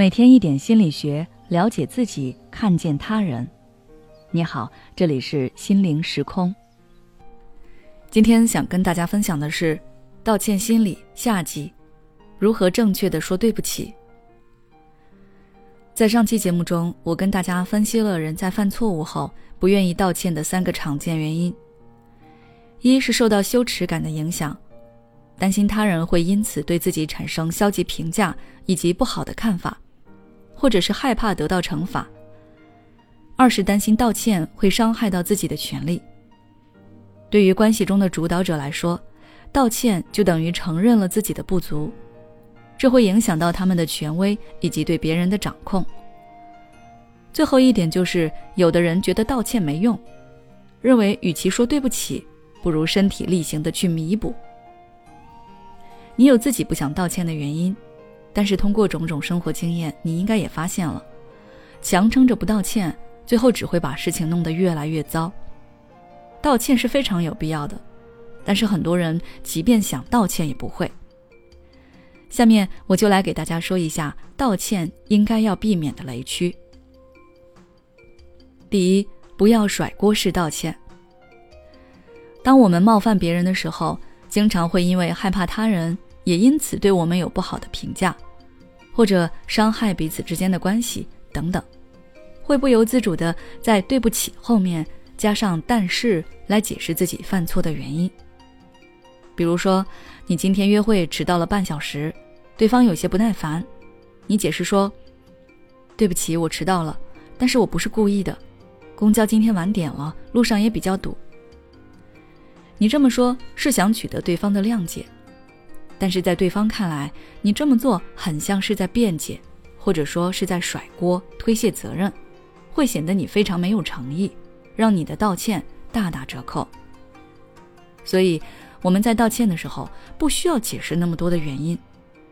每天一点心理学，了解自己，看见他人。你好，这里是心灵时空。今天想跟大家分享的是道歉心理下集，如何正确的说对不起。在上期节目中，我跟大家分析了人在犯错误后不愿意道歉的三个常见原因：一是受到羞耻感的影响，担心他人会因此对自己产生消极评价以及不好的看法。或者是害怕得到惩罚。二是担心道歉会伤害到自己的权利。对于关系中的主导者来说，道歉就等于承认了自己的不足，这会影响到他们的权威以及对别人的掌控。最后一点就是，有的人觉得道歉没用，认为与其说对不起，不如身体力行的去弥补。你有自己不想道歉的原因。但是通过种种生活经验，你应该也发现了，强撑着不道歉，最后只会把事情弄得越来越糟。道歉是非常有必要的，但是很多人即便想道歉也不会。下面我就来给大家说一下道歉应该要避免的雷区。第一，不要甩锅式道歉。当我们冒犯别人的时候，经常会因为害怕他人。也因此对我们有不好的评价，或者伤害彼此之间的关系等等，会不由自主的在“对不起”后面加上“但是”来解释自己犯错的原因。比如说，你今天约会迟到了半小时，对方有些不耐烦，你解释说：“对不起，我迟到了，但是我不是故意的，公交今天晚点了，路上也比较堵。”你这么说，是想取得对方的谅解。但是在对方看来，你这么做很像是在辩解，或者说是在甩锅、推卸责任，会显得你非常没有诚意，让你的道歉大打折扣。所以我们在道歉的时候，不需要解释那么多的原因，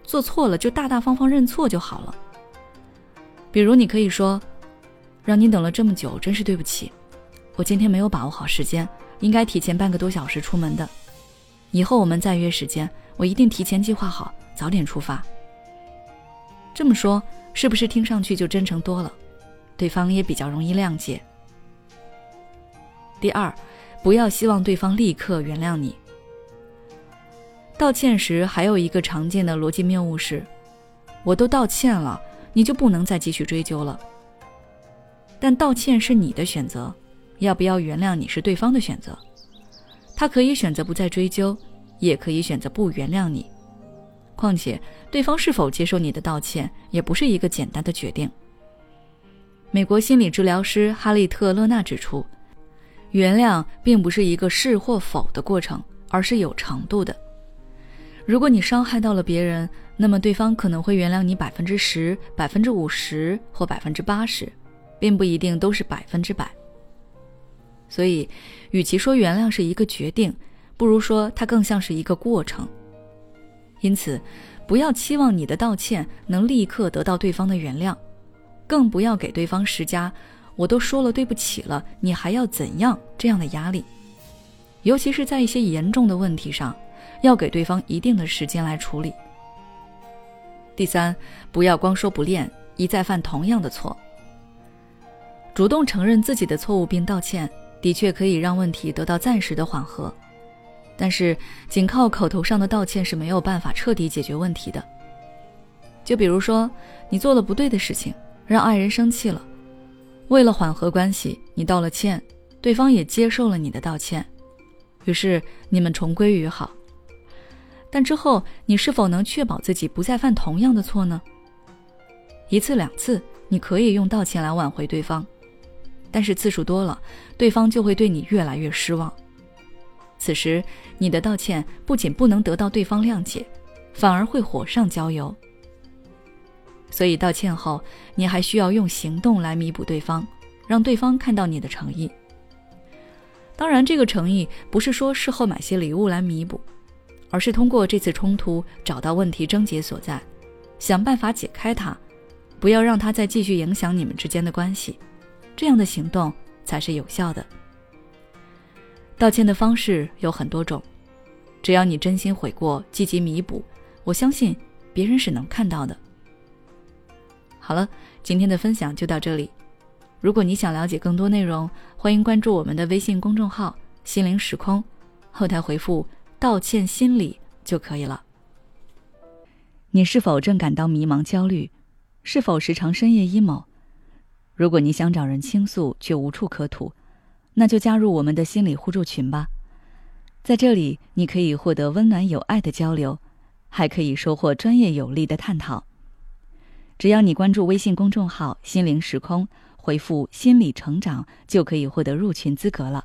做错了就大大方方认错就好了。比如你可以说：“让你等了这么久，真是对不起，我今天没有把握好时间，应该提前半个多小时出门的，以后我们再约时间。”我一定提前计划好，早点出发。这么说，是不是听上去就真诚多了？对方也比较容易谅解。第二，不要希望对方立刻原谅你。道歉时还有一个常见的逻辑谬误是：我都道歉了，你就不能再继续追究了。但道歉是你的选择，要不要原谅你是对方的选择，他可以选择不再追究。也可以选择不原谅你，况且对方是否接受你的道歉，也不是一个简单的决定。美国心理治疗师哈利特·勒纳指出，原谅并不是一个是或否的过程，而是有程度的。如果你伤害到了别人，那么对方可能会原谅你百分之十、百分之五十或百分之八十，并不一定都是百分之百。所以，与其说原谅是一个决定，不如说，它更像是一个过程。因此，不要期望你的道歉能立刻得到对方的原谅，更不要给对方施加“我都说了对不起了，你还要怎样”这样的压力。尤其是在一些严重的问题上，要给对方一定的时间来处理。第三，不要光说不练，一再犯同样的错。主动承认自己的错误并道歉，的确可以让问题得到暂时的缓和。但是，仅靠口头上的道歉是没有办法彻底解决问题的。就比如说，你做了不对的事情，让爱人生气了，为了缓和关系，你道了歉，对方也接受了你的道歉，于是你们重归于好。但之后，你是否能确保自己不再犯同样的错呢？一次两次，你可以用道歉来挽回对方，但是次数多了，对方就会对你越来越失望。此时，你的道歉不仅不能得到对方谅解，反而会火上浇油。所以，道歉后你还需要用行动来弥补对方，让对方看到你的诚意。当然，这个诚意不是说事后买些礼物来弥补，而是通过这次冲突找到问题症结所在，想办法解开它，不要让它再继续影响你们之间的关系。这样的行动才是有效的。道歉的方式有很多种，只要你真心悔过、积极弥补，我相信别人是能看到的。好了，今天的分享就到这里。如果你想了解更多内容，欢迎关注我们的微信公众号“心灵时空”，后台回复“道歉心理”就可以了。你是否正感到迷茫、焦虑？是否时常深夜 emo？如果你想找人倾诉却无处可吐，那就加入我们的心理互助群吧。在这里，你可以获得温暖有爱的交流，还可以收获专业有力的探讨。只要你关注微信公众号“心灵时空”，回复“心理成长”，就可以获得入群资格了。